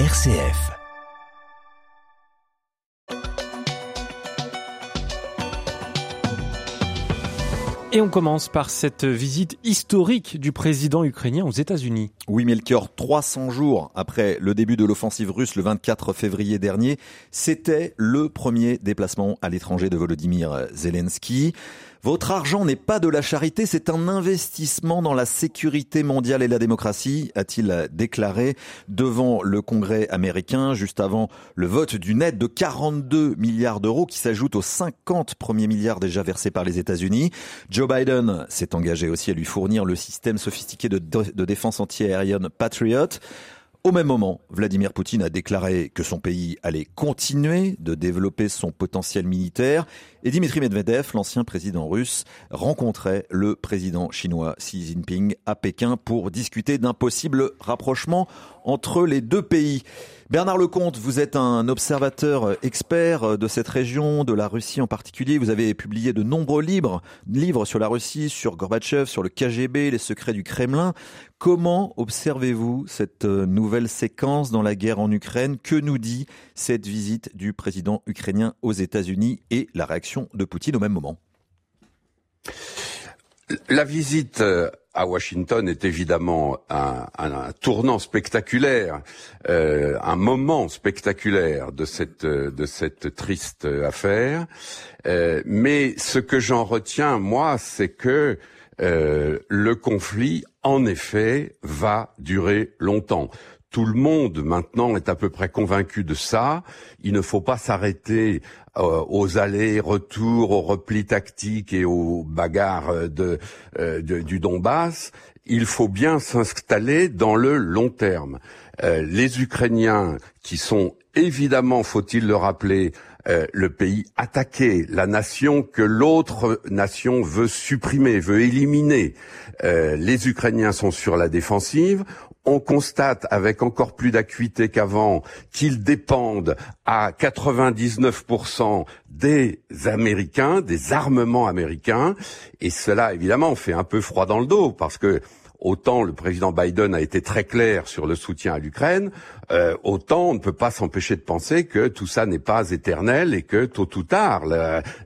RCF. Et on commence par cette visite historique du président ukrainien aux États-Unis. Oui, Melchior, 300 jours après le début de l'offensive russe le 24 février dernier, c'était le premier déplacement à l'étranger de Volodymyr Zelensky. Votre argent n'est pas de la charité, c'est un investissement dans la sécurité mondiale et la démocratie, a-t-il déclaré devant le Congrès américain juste avant le vote d'une aide de 42 milliards d'euros qui s'ajoute aux 50 premiers milliards déjà versés par les États-Unis. Joe Biden s'est engagé aussi à lui fournir le système sophistiqué de, de défense antiaérienne Patriot. Au même moment, Vladimir Poutine a déclaré que son pays allait continuer de développer son potentiel militaire et Dimitri Medvedev, l'ancien président russe, rencontrait le président chinois Xi Jinping à Pékin pour discuter d'un possible rapprochement entre les deux pays. Bernard Lecomte, vous êtes un observateur expert de cette région, de la Russie en particulier. Vous avez publié de nombreux livres, livres sur la Russie, sur Gorbatchev, sur le KGB, les secrets du Kremlin. Comment observez-vous cette nouvelle séquence dans la guerre en Ukraine? Que nous dit cette visite du président ukrainien aux États-Unis et la réaction de Poutine au même moment? La visite euh, à Washington est évidemment un, tournant spectaculaire, euh, un moment spectaculaire de cette de cette triste affaire. Euh, mais ce que j'en retiens moi, c'est que euh, le conflit, en effet, va durer longtemps. Tout le monde maintenant est à peu près convaincu de ça. Il ne faut pas s'arrêter euh, aux allers-retours, aux replis tactiques et aux bagarres euh, de, du Donbass. Il faut bien s'installer dans le long terme. Euh, les Ukrainiens, qui sont évidemment, faut-il le rappeler, euh, le pays attaqué, la nation que l'autre nation veut supprimer, veut éliminer. Euh, les Ukrainiens sont sur la défensive. On constate avec encore plus d'acuité qu'avant qu'ils dépendent à 99% des Américains, des armements américains, et cela évidemment fait un peu froid dans le dos parce que autant le président Biden a été très clair sur le soutien à l'Ukraine, euh, autant on ne peut pas s'empêcher de penser que tout ça n'est pas éternel et que tôt ou tard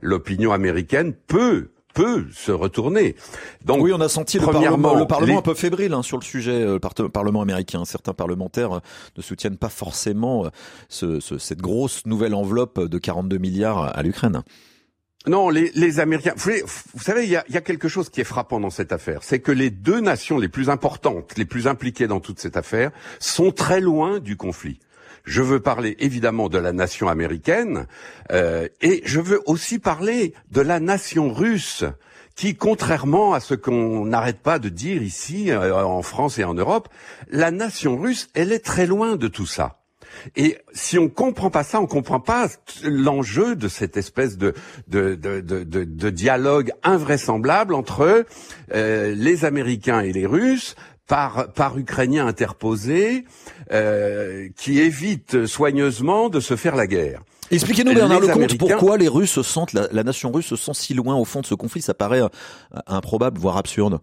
l'opinion américaine peut peut se retourner. Donc, oui, on a senti le Parlement, le Parlement un peu fébrile hein, sur le sujet, euh, le Parlement américain. Certains parlementaires euh, ne soutiennent pas forcément ce, ce, cette grosse nouvelle enveloppe de 42 milliards à l'Ukraine. Non, les, les Américains. Vous, vous savez, il y a, y a, quelque chose qui est frappant dans cette affaire, c'est que les deux nations les plus importantes, les plus impliquées dans toute cette affaire, sont très loin du conflit. Je veux parler évidemment de la nation américaine euh, et je veux aussi parler de la nation russe qui, contrairement à ce qu'on n'arrête pas de dire ici euh, en France et en Europe, la nation russe, elle est très loin de tout ça. Et si on comprend pas ça, on comprend pas l'enjeu de cette espèce de, dialogue invraisemblable entre euh, les Américains et les Russes, par, par Ukrainiens interposés, euh, qui évitent soigneusement de se faire la guerre. Expliquez-nous Bernard Lecomte pourquoi les Russes se sentent, la, la, nation russe se sent si loin au fond de ce conflit? Ça paraît euh, improbable, voire absurde.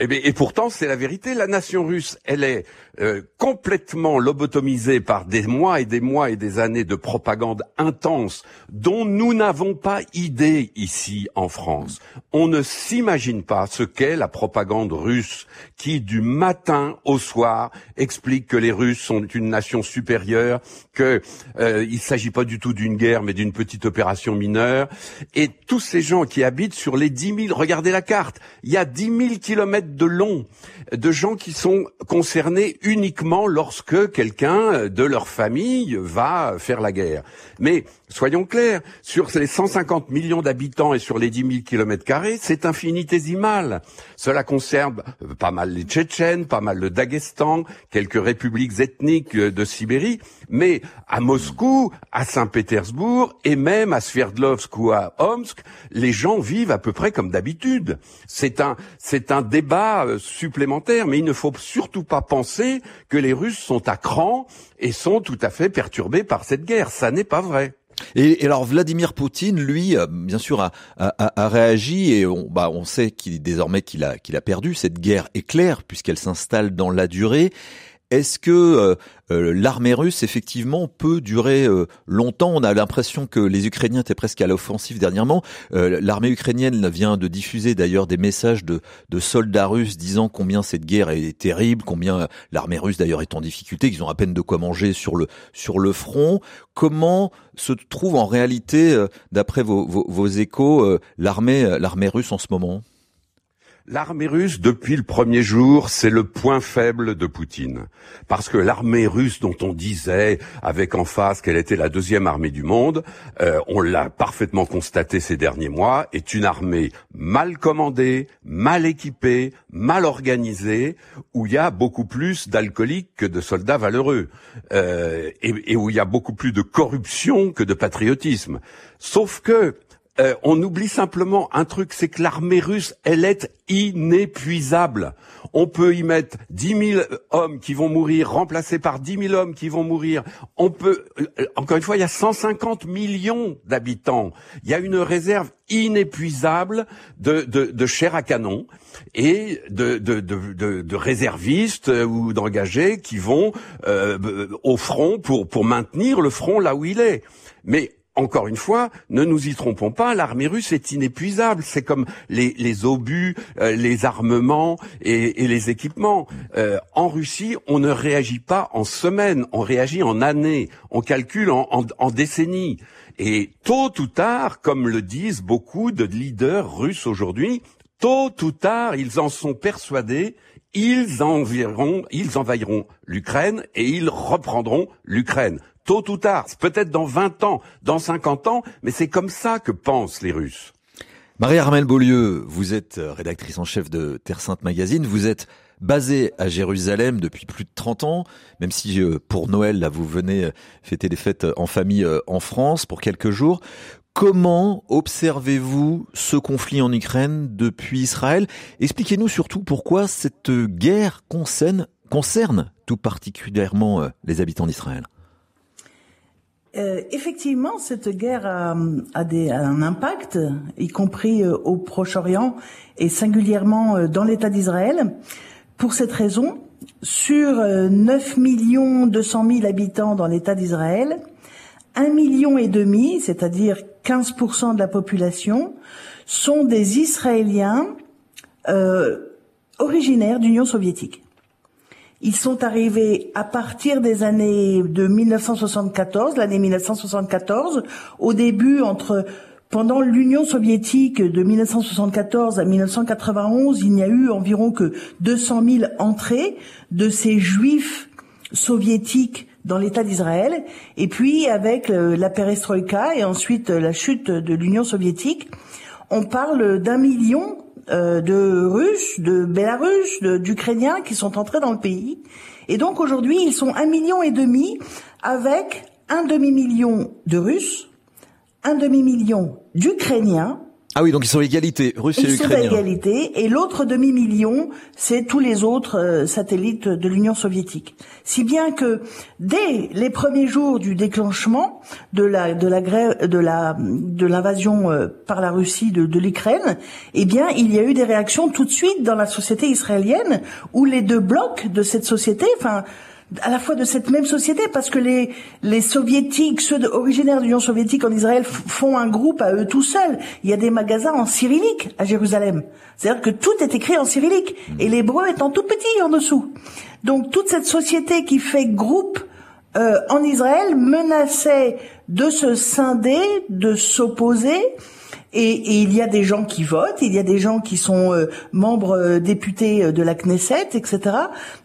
Et, eh et pourtant, c'est la vérité. La nation russe, elle est euh, complètement lobotomisée par des mois et des mois et des années de propagande intense dont nous n'avons pas idée ici en France. On ne s'imagine pas ce qu'est la propagande russe qui, du matin au soir, explique que les Russes sont une nation supérieure, qu'il euh, il s'agit pas du tout d'une guerre, mais d'une petite opération mineure. Et tous ces gens qui habitent sur les dix mille, regardez la carte, il y a dix mille kilomètres de long de gens qui sont concernés uniquement lorsque quelqu'un de leur famille va faire la guerre. Mais soyons clairs, sur les 150 millions d'habitants et sur les 10 000 kilomètres carrés, c'est infinitésimal. Cela concerne pas mal les Tchétchènes, pas mal le Daghestan, quelques républiques ethniques de Sibérie, mais à Moscou, à Saint-Pétersbourg et même à Sverdlovsk ou à Omsk, les gens vivent à peu près comme d'habitude. C'est un, c'est un débat euh, supplémentaire, mais il ne faut surtout pas penser que les Russes sont à cran et sont tout à fait perturbés par cette guerre. Ça n'est pas vrai. Et, alors Vladimir Poutine, lui, euh, bien sûr, a, réagi et on, bah, on sait qu'il désormais qu'il a, qu'il a perdu. Cette guerre est claire puisqu'elle s'installe dans la durée. Est-ce que euh, l'armée russe effectivement peut durer euh, longtemps? On a l'impression que les Ukrainiens étaient presque à l'offensive dernièrement. Euh, l'armée ukrainienne vient de diffuser d'ailleurs des messages de, soldats russes disant combien cette guerre est terrible, combien l'armée russe d'ailleurs est en difficulté, qu'ils ont à peine de quoi manger sur le front. Comment se trouve en réalité, d'après vos, échos, l'armée russe en ce moment? L'armée russe, depuis le premier jour, c'est le point faible de Poutine. Parce que l'armée russe dont on disait, avec en face qu'elle était la deuxième armée du monde, euh, on l'a parfaitement constaté ces derniers mois, est une armée mal commandée, mal équipée, mal organisée, où il y a beaucoup plus d'alcooliques que de soldats valeureux, euh, et, et où il y a beaucoup plus de corruption que de patriotisme. Sauf que euh, on oublie simplement un truc, c'est que l'armée russe, elle est inépuisable. On peut y mettre 10 000 hommes qui vont mourir, remplacés par 10 000 hommes qui vont mourir. On peut, euh, encore une fois, il y a 150 millions d'habitants. Il y a une réserve inépuisable de, de, chair à canon et de, de, réservistes euh, ou d'engagés qui vont au front pour, pour maintenir le front là où il est. Mais encore une fois, ne nous y trompons pas, l'armée russe est inépuisable. C'est comme les, obus, euh, les armements et, les équipements. Euh, en Russie, on ne réagit pas en semaines, on réagit en années, on calcule en, décennies. Et tôt ou tard, comme le disent beaucoup de leaders russes aujourd'hui, tôt ou tard, ils en sont persuadés, ils ils envahiront l'Ukraine et ils reprendront l'Ukraine tôt ou tard, peut-être dans 20 ans, dans 50 ans, mais c'est comme ça que pensent les Russes. Marie-Armelle Beaulieu, vous êtes euh, rédactrice en chef de Terre Sainte Magazine, vous êtes basée à Jérusalem depuis plus de 30 ans, même si euh, pour Noël, là, vous venez euh, fêter des fêtes en famille en France pour quelques jours. Comment observez-vous ce conflit en Ukraine depuis Israël? Expliquez-nous surtout pourquoi cette guerre concerne, concerne tout particulièrement les habitants d'Israël. Euh, effectivement, cette guerre a, un impact, y compris euh, au Proche-Orient et singulièrement euh, dans l'État d'Israël. Pour cette raison, sur 9 millions 200 000 habitants dans l'État d'Israël, 1 million et demi, c'est-à-dire 15% de la population, sont des Israéliens originaires d'Union soviétique. Ils sont arrivés à partir des années de 1974, l'année 1974, au début entre pendant l'Union soviétique de 1974 à 1991, il n'y a eu environ que 200 000 entrées de ces juifs soviétiques dans l'État d'Israël. Et puis, avec euh, la perestroïka et ensuite la chute de l'Union soviétique, on parle d'un million euh, de Russes, de Bélarusses, d'Ukrainiens qui sont entrés dans le pays. Et donc aujourd'hui, ils sont un million et demi avec un demi-million de Russes, un demi-million d'Ukrainiens ah oui, donc ils sont égalité, Russes et Ukrainiens. Ils sont égalité, et l'autre demi-million, c'est tous les autres euh, satellites de l'Union soviétique. Si bien que dès les premiers jours du déclenchement de la de la grève, de la de l'invasion euh, par la Russie de, de l'Ukraine, eh bien, il y a eu des réactions tout de suite dans la société israélienne où les deux blocs de cette société, enfin à la fois de cette même société, parce que les, les soviétiques, ceux originaires de l'Union soviétique en Israël, font un groupe à eux tout seuls. Il y a des magasins en cyrillique à Jérusalem. C'est-à-dire que tout est écrit en cyrillique, et l'hébreu étant tout petit en dessous. Donc toute cette société qui fait groupe euh, en Israël menaçait de se scinder, de s'opposer, et, il y a des gens qui votent, il y a des gens qui sont euh, membres euh, députés euh, de la Knesset, etc.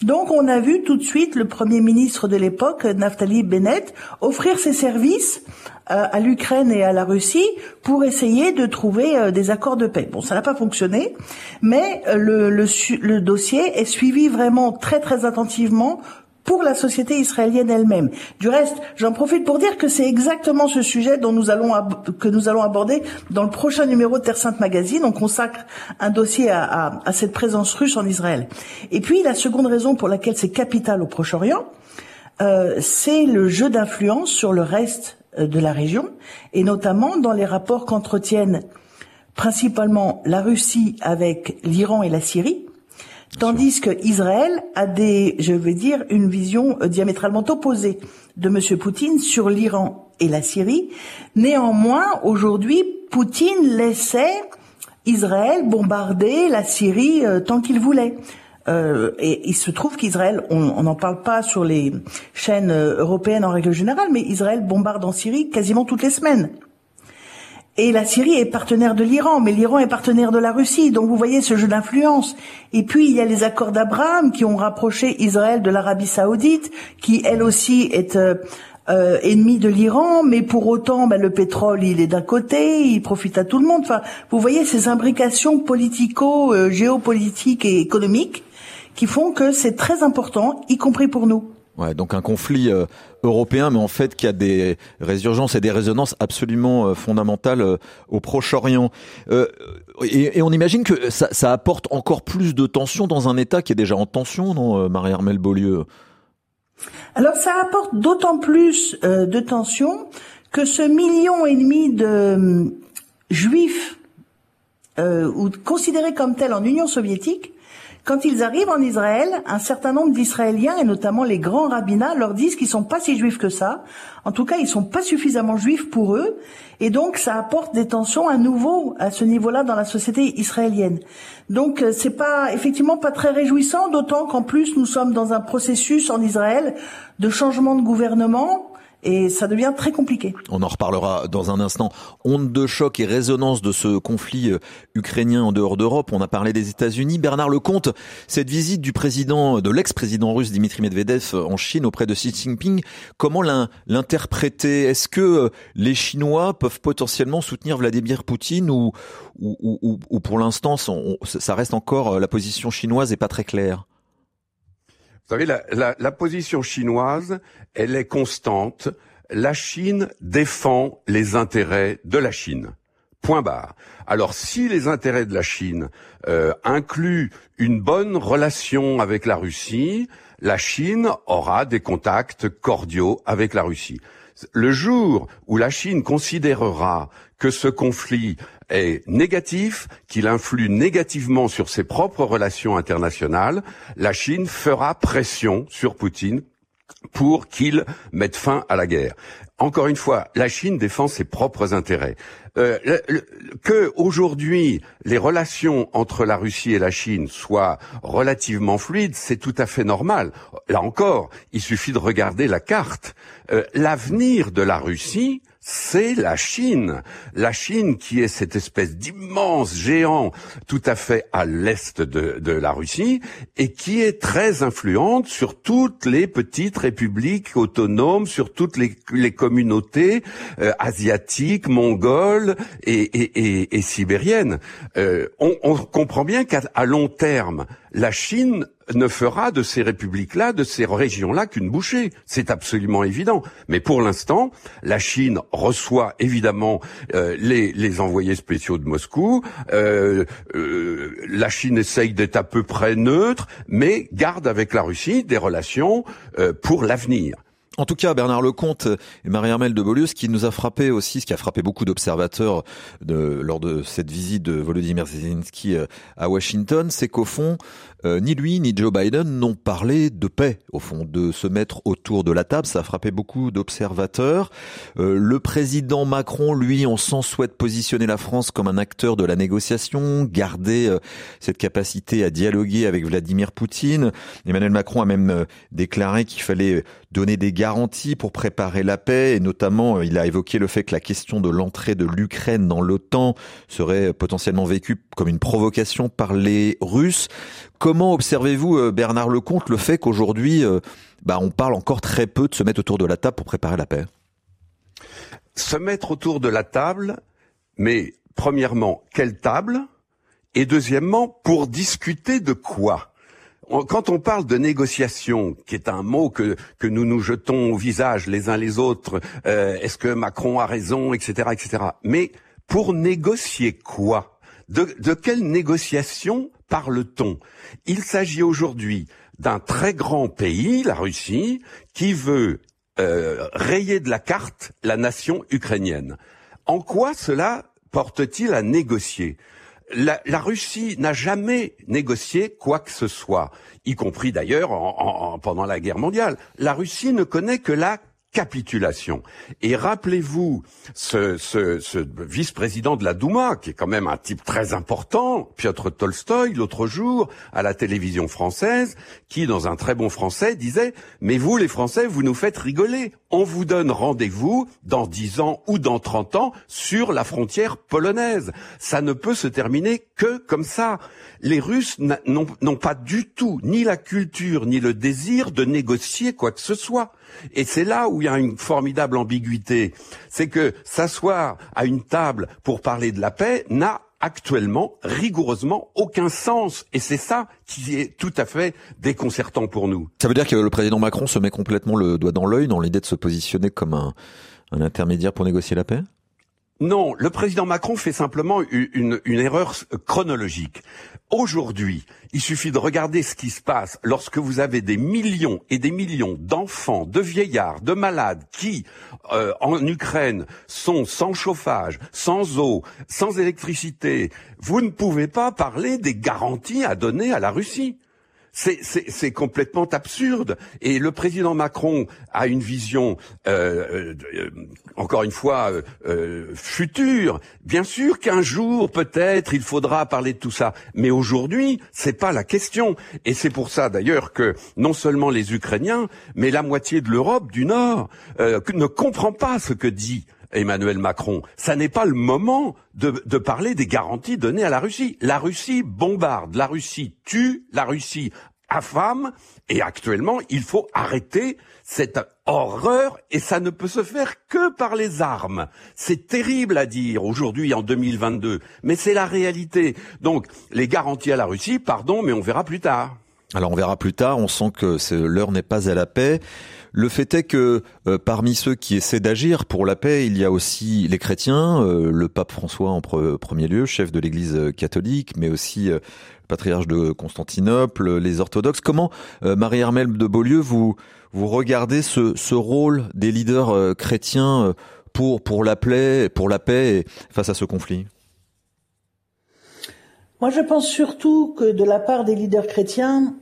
Donc on a vu tout de suite le Premier ministre de l'époque, Naftali Bennett, offrir ses services à l'Ukraine et à la Russie pour essayer de trouver des accords de paix. Bon, ça n'a pas fonctionné, mais le, le, le dossier est suivi vraiment très très attentivement pour la société israélienne elle-même. Du reste, j'en profite pour dire que c'est exactement ce sujet dont nous allons que nous allons aborder dans le prochain numéro de Terre Sainte Magazine. On consacre un dossier à, cette présence russe en Israël. Et puis la seconde raison pour laquelle c'est capital au Proche-Orient, euh, c'est le jeu d'influence sur le reste euh, de la région, et notamment dans les rapports qu'entretiennent principalement la Russie avec l'Iran et la Syrie, Tandis que Israël a des, je veux dire, une vision euh, diamétralement opposée de M. Poutine sur l'Iran et la Syrie. Néanmoins, aujourd'hui, Poutine laissait Israël bombarder la Syrie euh, tant qu'il voulait. Euh, et il se trouve qu'Israël, on n'en parle pas sur les chaînes européennes en règle générale, mais Israël bombarde en Syrie quasiment toutes les semaines. Et la Syrie est partenaire de l'Iran, mais l'Iran est partenaire de la Russie. Donc vous voyez ce jeu d'influence. Et puis il y a les accords d'Abraham qui ont rapproché Israël de l'Arabie saoudite, qui elle aussi est euh, euh ennemie de l'Iran, mais pour autant ben, le pétrole il est d'un côté, il profite à tout le monde. Enfin, vous voyez ces imbrications politico, géopolitiques et économiques qui font que c'est très important, y compris pour nous. Ouais, donc un conflit euh, européen, mais en fait qui a des résurgences et des résonances absolument euh, fondamentales euh, au Proche-Orient. Et, et, on imagine que ça, ça, apporte encore plus de tension dans un État qui est déjà en tension, non, Marie-Armelle Beaulieu? Alors ça apporte d'autant plus de tension que ce million et demi de juifs ou considérés comme tels en Union soviétique quand ils arrivent en Israël, un certain nombre d'Israéliens, et notamment les grands rabbinats, leur disent qu'ils sont pas si juifs que ça. En tout cas, ils sont pas suffisamment juifs pour eux. Et donc, ça apporte des tensions à nouveau à ce niveau-là dans la société israélienne. Donc, euh, c'est pas, effectivement, pas très réjouissant, d'autant qu'en plus, nous sommes dans un processus en Israël de changement de gouvernement et ça devient très compliqué. On en reparlera dans un instant. Onde de choc et résonance de ce conflit euh, ukrainien en dehors d'Europe. On a parlé des États-Unis. Bernard Lecomte, cette visite du président, de l'ex-président russe Dimitri Medvedev euh, en Chine auprès de Xi Jinping, comment l'interpréter? Est-ce que euh, les Chinois peuvent potentiellement soutenir Vladimir Poutine ou, ou, ou pour l'instant ça reste encore la position chinoise et pas très claire? Vous savez, la, la, la, position chinoise, elle est constante. La Chine défend les intérêts de la Chine. Point barre. Alors si les intérêts de la Chine euh, incluent une bonne relation avec la Russie, la Chine aura des contacts cordiaux avec la Russie. Le jour où la Chine considérera que ce conflit est négatif, qu'il influe négativement sur ses propres relations internationales, la Chine fera pression sur Poutine pour qu'il mette fin à la guerre. Encore une fois, la Chine défend ses propres intérêts. Euh, que aujourd'hui les relations entre la Russie et la Chine soient relativement fluides, c'est tout à fait normal. Là encore, il suffit de regarder la carte. Euh, l'avenir de la Russie, c'est la Chine. La Chine qui est cette espèce d'immense géant tout à fait à l'est de, de, la Russie et qui est très influente sur toutes les petites républiques autonomes, sur toutes les, les communautés euh, asiatiques, mongoles et, sibériennes. Euh, on, on comprend bien qu'à long terme, la Chine ne fera de ces républiques-là, de ces régions-là qu'une bouchée. C'est absolument évident. Mais pour l'instant, la Chine reçoit évidemment euh, les, envoyés spéciaux de Moscou. Euh, euh, la Chine essaye d'être à peu près neutre, mais garde avec la Russie des relations pour l'avenir. En tout cas, Bernard Lecomte et Marie-Armelle de Beaulieu, ce qui nous a frappé aussi, ce qui a frappé beaucoup d'observateurs lors de cette visite de Volodymyr Zelensky à Washington, c'est qu'au fond, euh, ni lui ni Joe Biden n'ont parlé de paix, au fond, de se mettre autour de la table. Ça a frappé beaucoup d'observateurs. Euh, le président Macron, lui, on sent souhaite positionner la France comme un acteur de la négociation, garder euh, cette capacité à dialoguer avec Vladimir Poutine. Emmanuel Macron a même déclaré qu'il fallait donner des garanties pour préparer la paix et notamment il a évoqué le fait que la question de l'entrée de l'Ukraine dans l'OTAN serait potentiellement vécue comme une provocation par les Russes. Comment observez-vous, euh, Bernard Lecomte, le fait qu'aujourd'hui, euh, bah, on parle encore très peu de se mettre autour de la table pour préparer la paix? Se mettre autour de la table, mais premièrement, quelle table? Et deuxièmement, pour discuter de quoi? Quand on parle de négociation, qui est un mot que, nous nous jetons au visage les uns les autres, euh, est-ce que Macron a raison, etc., etc. Mais pour négocier quoi? De, de quelle négociation parle-t-on? Il s'agit aujourd'hui d'un très grand pays, la Russie, qui veut euh, rayer de la carte la nation ukrainienne. En quoi cela porte-t-il à négocier? La, la Russie n'a jamais négocié quoi que ce soit, y compris d'ailleurs pendant la guerre mondiale. La Russie ne connaît que la capitulation. Et rappelez-vous ce, ce, ce vice-président de la Douma, qui est quand même un type très important, Piotr Tolstoï, l'autre jour, à la télévision française, qui, dans un très bon français, disait « Mais vous, les Français, vous nous faites rigoler. On vous donne rendez-vous dans dix ans ou dans trente ans sur la frontière polonaise. Ça ne peut se terminer que comme ça. Les Russes n'ont pas du tout ni la culture ni le désir de négocier quoi que ce soit. Et c'est là où il y a une formidable ambiguïté. C'est que s'asseoir à une table pour parler de la paix n'a actuellement rigoureusement aucun sens. Et c'est ça qui est tout à fait déconcertant pour nous. Ça veut dire que le président Macron se met complètement le doigt dans l'œil dans l'idée de se positionner comme un, un intermédiaire pour négocier la paix? Non, le président Macron fait simplement une, erreur chronologique. Aujourd'hui, il suffit de regarder ce qui se passe lorsque vous avez des millions et des millions d'enfants, de vieillards, de malades qui, euh, en Ukraine, sont sans chauffage, sans eau, sans électricité. Vous ne pouvez pas parler des garanties à donner à la Russie. C'est complètement absurde. Et le président Macron a une vision, euh, euh, encore une fois, euh, future. Bien sûr qu'un jour, peut-être, il faudra parler de tout ça. Mais aujourd'hui, c'est pas la question. Et c'est pour ça, d'ailleurs, que non seulement les Ukrainiens, mais la moitié de l'Europe du Nord ne comprend pas ce que dit Emmanuel Macron. Ça n'est pas le moment de, parler des garanties données à la Russie. La Russie bombarde, la Russie tue, la Russie affame, et actuellement, il faut arrêter cette horreur, et ça ne peut se faire que par les armes. C'est terrible à dire aujourd'hui, en 2022, mais c'est la réalité. Donc, les garanties à la Russie, pardon, mais on verra plus tard. Alors on verra plus tard, on sent que l'heure n'est pas à la paix. Le fait est que euh, parmi ceux qui essaient d'agir pour la paix, il y a aussi les chrétiens, euh, le pape François en premier lieu, chef de l'Église catholique, mais aussi euh, patriarche de Constantinople, les orthodoxes. Comment, Marie-Hermelle de Beaulieu, vous, vous regardez ce, ce rôle des leaders chrétiens pour, pour, la pour la paix face à ce conflit? Moi, je pense surtout que de la part des leaders chrétiens,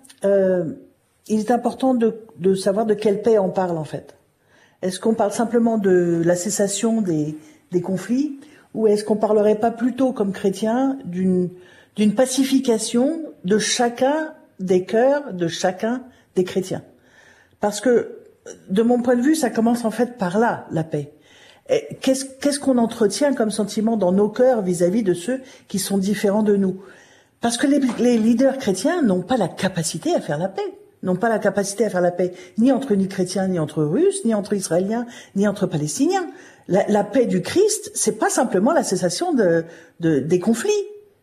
il est important de, de, savoir de quelle paix on parle en fait. Est-ce qu'on parle simplement de la cessation des, conflits ou est-ce qu'on parlerait pas plutôt comme chrétien d'une pacification de chacun des cœurs de chacun des chrétiens? Parce que de mon point de vue, ça commence en fait par là la paix. Qu'est-ce qu'on entretient comme sentiment dans nos cœurs vis-à-vis de ceux qui sont différents de nous? Parce que les leaders chrétiens n'ont pas la capacité à faire la paix n'ont pas la capacité à faire la paix ni entre ni chrétiens, ni entre Russes, ni entre Israéliens, ni entre Palestiniens. La, paix du Christ, c'est pas simplement la cessation de, des conflits.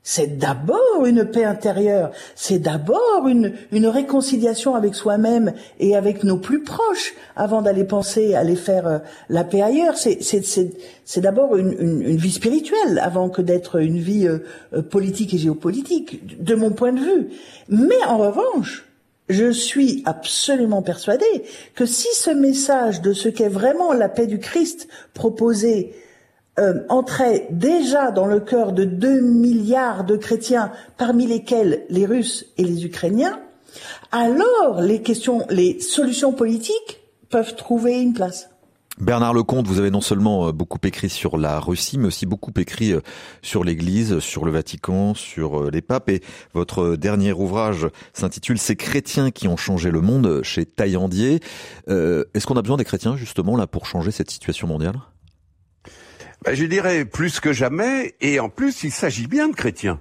C'est d'abord une paix intérieure, c'est d'abord une, une réconciliation avec soi-même et avec nos plus proches avant d'aller penser à aller faire euh, la paix ailleurs. C'est d'abord une, une, une, vie spirituelle avant que d'être une vie euh, euh, politique et géopolitique, de mon point de vue. Mais en revanche, je suis absolument persuadée que si ce message de ce qu'est vraiment la paix du Christ proposé euh, entrait déjà dans le cœur de deux milliards de chrétiens, parmi lesquels les Russes et les Ukrainiens, alors les questions, les solutions politiques peuvent trouver une place. Bernard Lecomte, vous avez non seulement euh, beaucoup écrit sur la Russie, mais aussi beaucoup écrit euh, sur l'Église, sur le Vatican, sur euh, les papes. Et votre dernier ouvrage s'intitule Ces chrétiens qui ont changé le monde chez Taillandier. Est-ce qu'on a besoin des chrétiens justement là pour changer cette situation mondiale? Ben, Je dirais plus que jamais. Et en plus, il s'agit bien de chrétiens.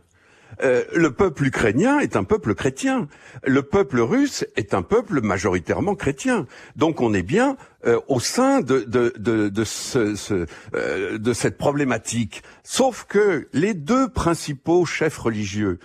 Euh, le peuple ukrainien est un peuple chrétien. Le peuple russe est un peuple majoritairement chrétien. Donc on est bien euh, au sein de, euh, de cette problématique. Sauf que les deux principaux chefs religieux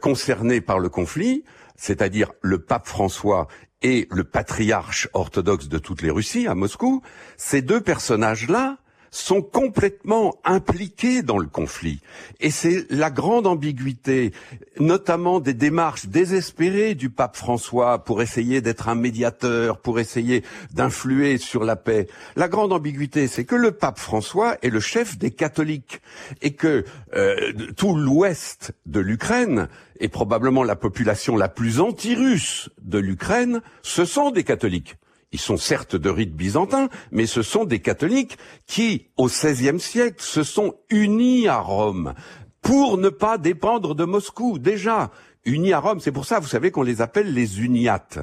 concernés par le conflit, c'est-à-dire le pape François et le patriarche orthodoxe de toutes les Russies à Moscou, ces deux personnages-là sont complètement impliqués dans le conflit. Et c'est la grande ambiguïté, notamment des démarches désespérées du pape François pour essayer d'être un médiateur, pour essayer d'influer sur la paix. La grande ambiguïté, c'est que le pape François est le chef des catholiques et que euh, tout l'ouest de l'Ukraine et probablement la population la plus anti-russe de l'Ukraine, ce sont des catholiques. Ils sont certes de rite byzantin, mais ce sont des catholiques qui, au XVIe siècle, se sont unis à Rome pour ne pas dépendre de Moscou. Déjà, unis à Rome. C'est pour ça, vous savez, qu'on les appelle les uniates.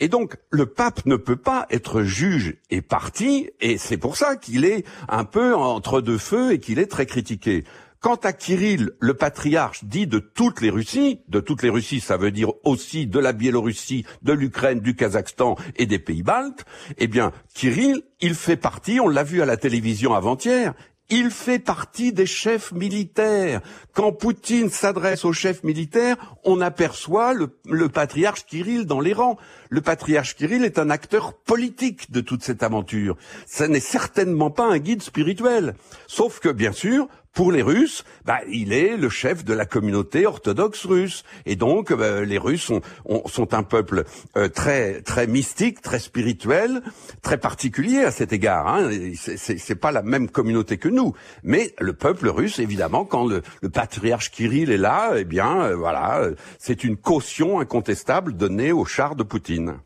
Et donc, le pape ne peut pas être juge et parti, et c'est pour ça qu'il est un peu entre deux feux et qu'il est très critiqué. Quant à Kirill, le patriarche dit de toutes les Russies, de toutes les Russies, ça veut dire aussi de la Biélorussie, de l'Ukraine, du Kazakhstan et des pays baltes, eh bien, Kirill, il fait partie, on l'a vu à la télévision avant-hier, il fait partie des chefs militaires. Quand Poutine s'adresse aux chefs militaires, on aperçoit le, patriarche Kirill dans les rangs. Le patriarche Kirill est un acteur politique de toute cette aventure. Ce n'est certainement pas un guide spirituel. Sauf que, bien sûr, pour les Russes, bah, il est le chef de la communauté orthodoxe russe. Et donc, bah, les Russes sont, sont un peuple euh, très, très mystique, très spirituel, très particulier à cet égard. Hein. C'est pas la même communauté que nous. Mais le peuple russe, évidemment, quand le, le patriarche Kirill est là, eh bien, euh, voilà, c'est une caution incontestable donnée au char de Poutine.